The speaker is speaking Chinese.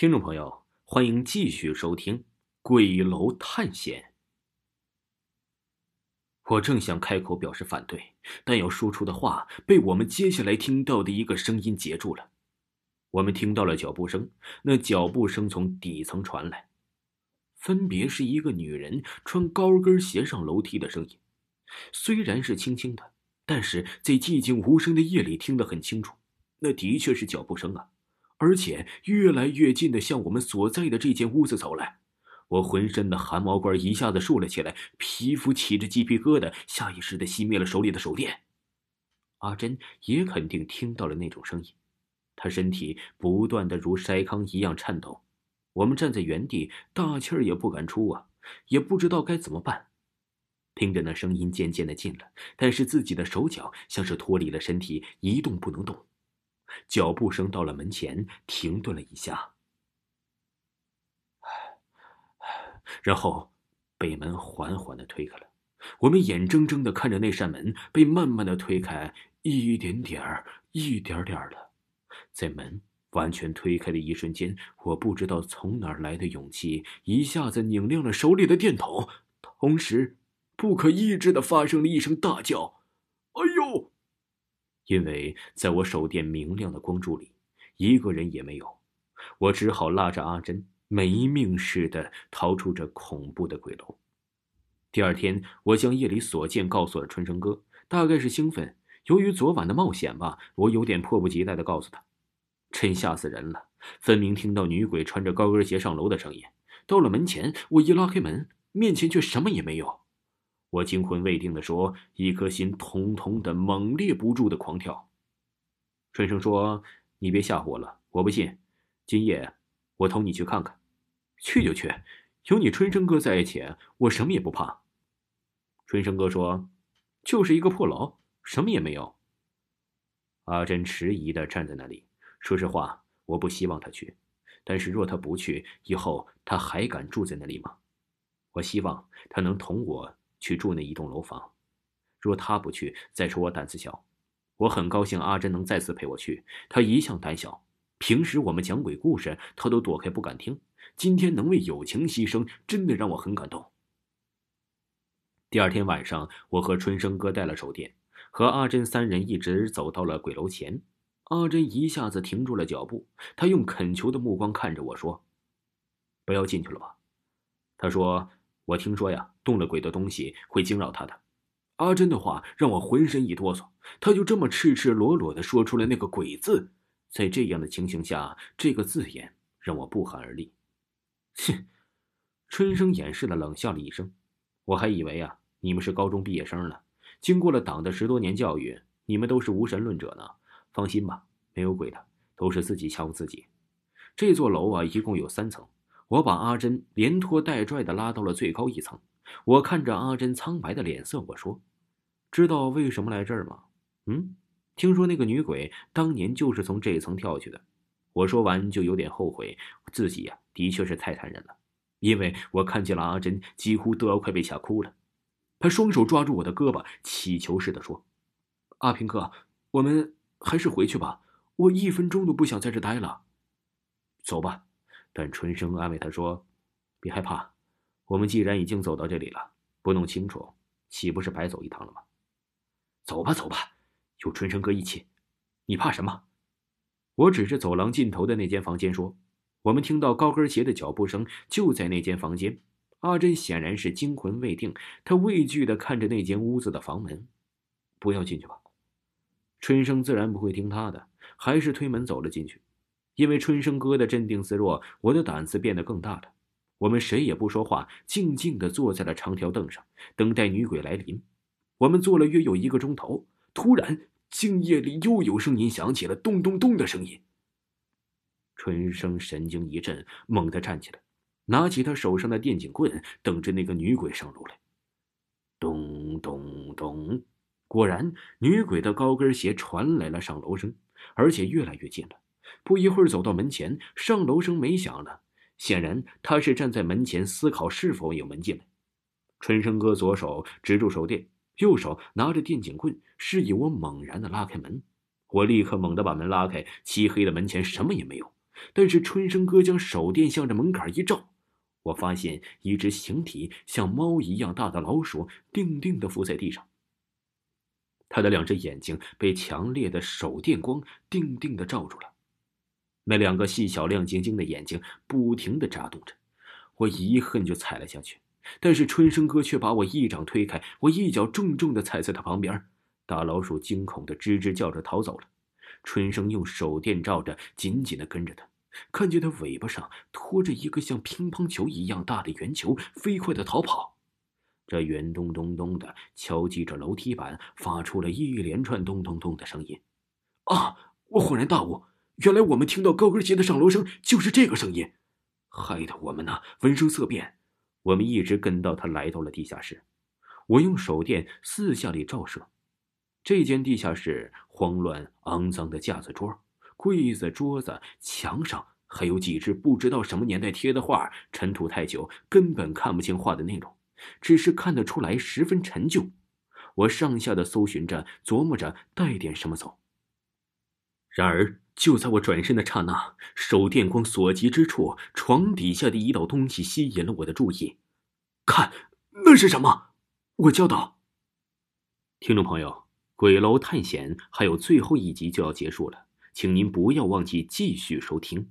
听众朋友，欢迎继续收听《鬼楼探险》。我正想开口表示反对，但要说出的话被我们接下来听到的一个声音截住了。我们听到了脚步声，那脚步声从底层传来，分别是一个女人穿高跟鞋上楼梯的声音。虽然是轻轻的，但是在寂静无声的夜里听得很清楚，那的确是脚步声啊！而且越来越近的向我们所在的这间屋子走来，我浑身的汗毛管一下子竖了起来，皮肤起着鸡皮疙瘩，下意识的熄灭了手里的手电。阿珍也肯定听到了那种声音，她身体不断的如筛糠一样颤抖。我们站在原地，大气儿也不敢出啊，也不知道该怎么办。听着那声音渐渐的近了，但是自己的手脚像是脱离了身体，一动不能动。脚步声到了门前，停顿了一下，然后被门缓缓的推开了。我们眼睁睁的看着那扇门被慢慢的推开，一点点儿，一点点儿的。在门完全推开的一瞬间，我不知道从哪儿来的勇气，一下子拧亮了手里的电筒，同时不可抑制的发生了一声大叫：“！”因为在我手电明亮的光柱里，一个人也没有，我只好拉着阿珍没命似的逃出这恐怖的鬼楼。第二天，我将夜里所见告诉了春生哥，大概是兴奋，由于昨晚的冒险吧，我有点迫不及待的告诉他，真吓死人了！分明听到女鬼穿着高跟鞋上楼的声音，到了门前，我一拉开门，面前却什么也没有。我惊魂未定的说：“一颗心通通的猛烈不住的狂跳。”春生说：“你别吓唬我了，我不信。今夜我同你去看看，去就去，有你春生哥在一起，我什么也不怕。”春生哥说：“就是一个破楼，什么也没有。”阿珍迟疑的站在那里。说实话，我不希望他去，但是若他不去，以后他还敢住在那里吗？我希望他能同我。去住那一栋楼房，若他不去，再说我胆子小。我很高兴阿珍能再次陪我去。她一向胆小，平时我们讲鬼故事，她都躲开不敢听。今天能为友情牺牲，真的让我很感动。第二天晚上，我和春生哥带了手电，和阿珍三人一直走到了鬼楼前。阿珍一下子停住了脚步，她用恳求的目光看着我说：“不要进去了吧。”他说。我听说呀，动了鬼的东西会惊扰他的。阿珍的话让我浑身一哆嗦，他就这么赤赤裸裸的说出了那个“鬼”字。在这样的情形下，这个字眼让我不寒而栗。哼！春生掩饰的冷笑了一声。我还以为啊，你们是高中毕业生呢，经过了党的十多年教育，你们都是无神论者呢。放心吧，没有鬼的，都是自己吓唬自己。这座楼啊，一共有三层。我把阿珍连拖带拽的拉到了最高一层。我看着阿珍苍白的脸色，我说：“知道为什么来这儿吗？”“嗯，听说那个女鬼当年就是从这一层跳去的。”我说完就有点后悔，自己呀的确是太残忍了，因为我看见了阿珍几乎都要快被吓哭了。他双手抓住我的胳膊，乞求似的说：“阿平哥，我们还是回去吧，我一分钟都不想在这待了。”“走吧。”但春生安慰他说：“别害怕，我们既然已经走到这里了，不弄清楚，岂不是白走一趟了吗？走吧，走吧，有春生哥一起，你怕什么？”我指着走廊尽头的那间房间说：“我们听到高跟鞋的脚步声，就在那间房间。”阿珍显然是惊魂未定，她畏惧地看着那间屋子的房门：“不要进去吧。”春生自然不会听他的，还是推门走了进去。因为春生哥的镇定自若，我的胆子变得更大了。我们谁也不说话，静静地坐在了长条凳上，等待女鬼来临。我们坐了约有一个钟头，突然，静夜里又有声音响起了咚咚咚的声音。春生神经一震，猛地站起来，拿起他手上的电警棍，等着那个女鬼上楼来。咚咚咚，果然，女鬼的高跟鞋传来了上楼声，而且越来越近了。不一会儿，走到门前，上楼声没响了。显然，他是站在门前思考是否有门进来。春生哥左手执住手电，右手拿着电警棍，示意我猛然的拉开门。我立刻猛地把门拉开，漆黑的门前什么也没有，但是春生哥将手电向着门槛一照，我发现一只形体像猫一样大的老鼠定定的伏在地上。他的两只眼睛被强烈的手电光定定的照住了，那两个细小亮晶晶的眼睛不停的眨动着，我一恨就踩了下去，但是春生哥却把我一掌推开，我一脚重重的踩在他旁边，大老鼠惊恐的吱吱叫着逃走了，春生用手电照着，紧紧的跟着他，看见他尾巴上拖着一个像乒乓球一样大的圆球，飞快的逃跑。这圆咚咚咚的敲击着楼梯板，发出了一连串咚咚咚的声音。啊！我恍然大悟，原来我们听到高跟鞋的上楼声就是这个声音，害得我们呢闻声色变。我们一直跟到他来到了地下室。我用手电四下里照射，这间地下室慌乱肮脏的架子桌、柜子、桌子、墙上还有几只不知道什么年代贴的画，尘土太久，根本看不清画的内容。只是看得出来十分陈旧，我上下的搜寻着，琢磨着带点什么走。然而就在我转身的刹那，手电光所及之处，床底下的一道东西吸引了我的注意。看，那是什么？我叫道。听众朋友，鬼楼探险还有最后一集就要结束了，请您不要忘记继续收听。